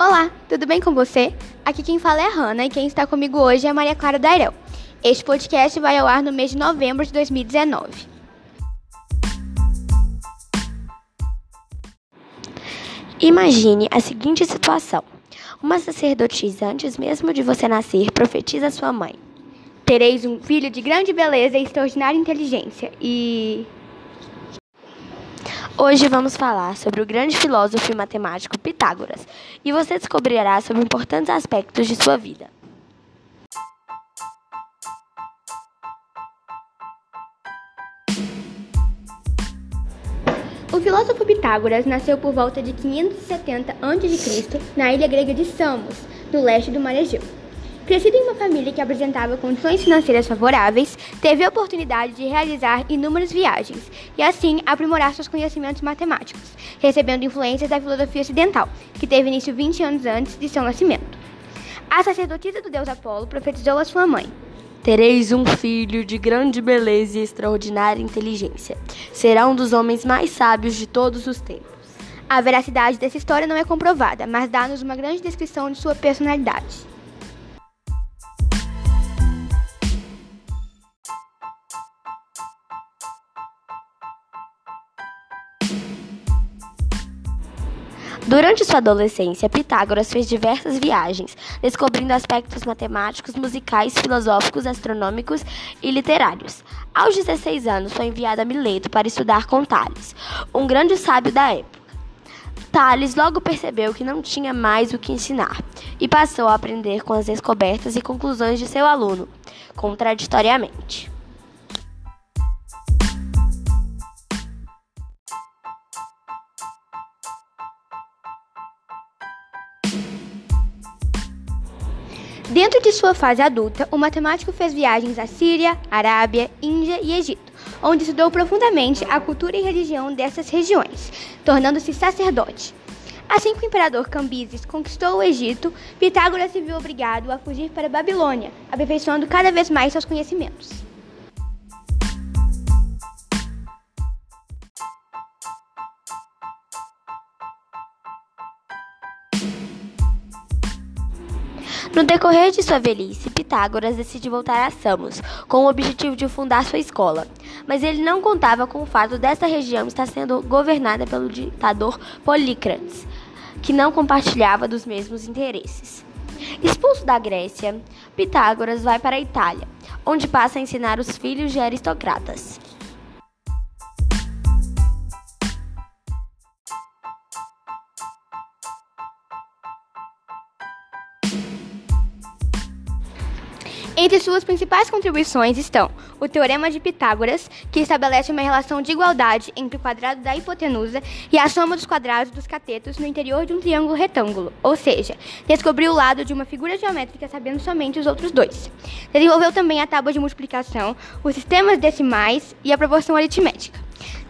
Olá, tudo bem com você? Aqui quem fala é a Hanna e quem está comigo hoje é a Maria Clara Dairel. Este podcast vai ao ar no mês de novembro de 2019. Imagine a seguinte situação: uma sacerdotisa, antes mesmo de você nascer, profetiza a sua mãe. Tereis um filho de grande beleza e extraordinária inteligência e. Hoje vamos falar sobre o grande filósofo e matemático Pitágoras e você descobrirá sobre importantes aspectos de sua vida. O filósofo Pitágoras nasceu por volta de 570 a.C. na ilha grega de Samos, no leste do Mar Egeu. Crescido em uma família que apresentava condições financeiras favoráveis, teve a oportunidade de realizar inúmeras viagens e, assim, aprimorar seus conhecimentos matemáticos, recebendo influências da filosofia ocidental, que teve início 20 anos antes de seu nascimento. A sacerdotisa do deus Apolo profetizou a sua mãe. Tereis um filho de grande beleza e extraordinária inteligência. Será um dos homens mais sábios de todos os tempos. A veracidade dessa história não é comprovada, mas dá-nos uma grande descrição de sua personalidade. Durante sua adolescência, Pitágoras fez diversas viagens, descobrindo aspectos matemáticos, musicais, filosóficos, astronômicos e literários. Aos 16 anos, foi enviado a Mileto para estudar com Tales, um grande sábio da época. Tales logo percebeu que não tinha mais o que ensinar e passou a aprender com as descobertas e conclusões de seu aluno, contraditoriamente. Dentro de sua fase adulta, o matemático fez viagens à Síria, Arábia, Índia e Egito, onde estudou profundamente a cultura e religião dessas regiões, tornando-se sacerdote. Assim que o imperador Cambises conquistou o Egito, Pitágoras se viu obrigado a fugir para a Babilônia, aperfeiçoando cada vez mais seus conhecimentos. No decorrer de sua velhice, Pitágoras decide voltar a Samos, com o objetivo de fundar sua escola. Mas ele não contava com o fato desta região estar sendo governada pelo ditador Polícrates, que não compartilhava dos mesmos interesses. Expulso da Grécia, Pitágoras vai para a Itália, onde passa a ensinar os filhos de aristocratas. Entre suas principais contribuições estão o Teorema de Pitágoras, que estabelece uma relação de igualdade entre o quadrado da hipotenusa e a soma dos quadrados dos catetos no interior de um triângulo retângulo, ou seja, descobriu o lado de uma figura geométrica sabendo somente os outros dois. Desenvolveu também a tábua de multiplicação, os sistemas decimais e a proporção aritmética.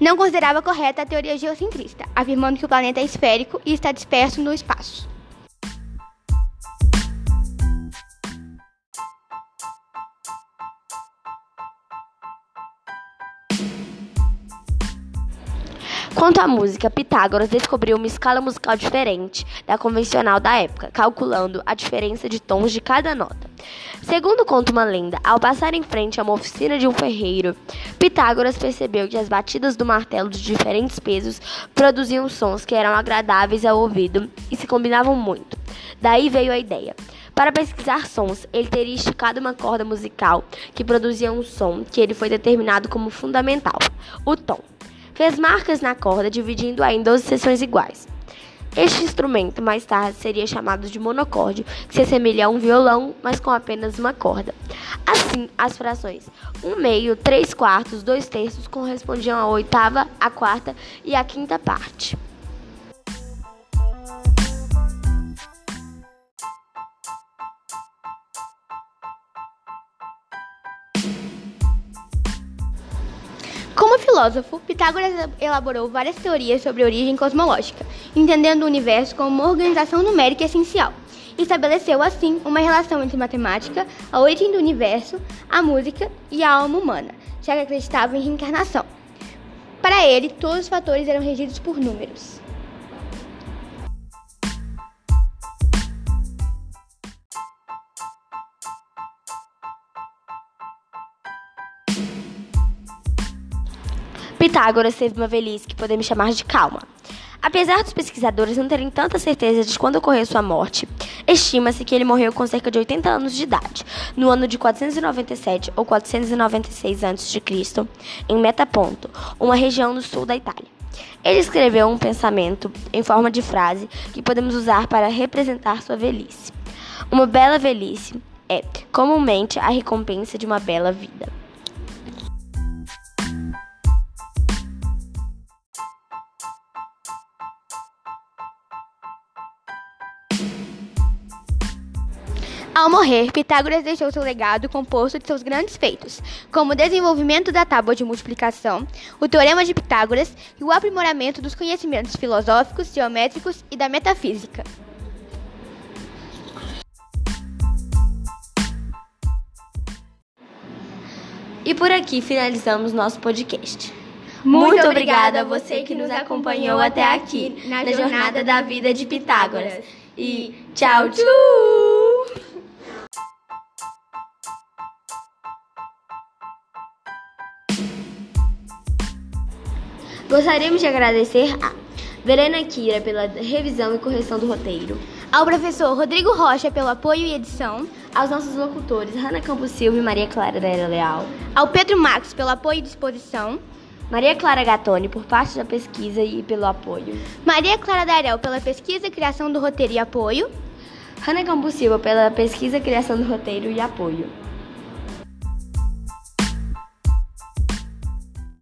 Não considerava correta a teoria geocentrista, afirmando que o planeta é esférico e está disperso no espaço. Quanto à música, Pitágoras descobriu uma escala musical diferente da convencional da época, calculando a diferença de tons de cada nota. Segundo conta uma lenda, ao passar em frente a uma oficina de um ferreiro, Pitágoras percebeu que as batidas do martelo de diferentes pesos produziam sons que eram agradáveis ao ouvido e se combinavam muito. Daí veio a ideia. Para pesquisar sons, ele teria esticado uma corda musical que produzia um som que ele foi determinado como fundamental, o tom. Fez marcas na corda, dividindo-a em 12 seções iguais. Este instrumento mais tarde seria chamado de monocórdio, que se assemelha a um violão, mas com apenas uma corda. Assim, as frações 1 um meio, 3 quartos, 2 terços correspondiam à oitava, à quarta e à quinta parte. Filósofo, Pitágoras elaborou várias teorias sobre a origem cosmológica, entendendo o universo como uma organização numérica essencial. Estabeleceu, assim, uma relação entre matemática, a origem do universo, a música e a alma humana, já que acreditava em reencarnação. Para ele, todos os fatores eram regidos por números. Pitágoras teve uma velhice que podemos chamar de calma. Apesar dos pesquisadores não terem tanta certeza de quando ocorreu sua morte, estima-se que ele morreu com cerca de 80 anos de idade, no ano de 497 ou 496 a.C., em Metaponto, uma região no sul da Itália. Ele escreveu um pensamento em forma de frase que podemos usar para representar sua velhice. Uma bela velhice é, comumente, a recompensa de uma bela vida. Ao morrer, Pitágoras deixou seu legado composto de seus grandes feitos, como o desenvolvimento da tábua de multiplicação, o teorema de Pitágoras e o aprimoramento dos conhecimentos filosóficos, geométricos e da metafísica. E por aqui finalizamos nosso podcast. Muito, Muito obrigada a você que nos acompanhou até aqui na jornada da vida de Pitágoras. E tchau, tchau! Gostaríamos de agradecer a Verena Kira pela revisão e correção do roteiro, ao professor Rodrigo Rocha pelo apoio e edição, aos nossos locutores Hanna Campos Silva e Maria Clara Dera Leal, ao Pedro Marcos pelo apoio e disposição, Maria Clara Gatoni por parte da pesquisa e pelo apoio, Maria Clara Darel pela pesquisa, criação do roteiro e apoio, Hanna Campos Silva pela pesquisa, criação do roteiro e apoio.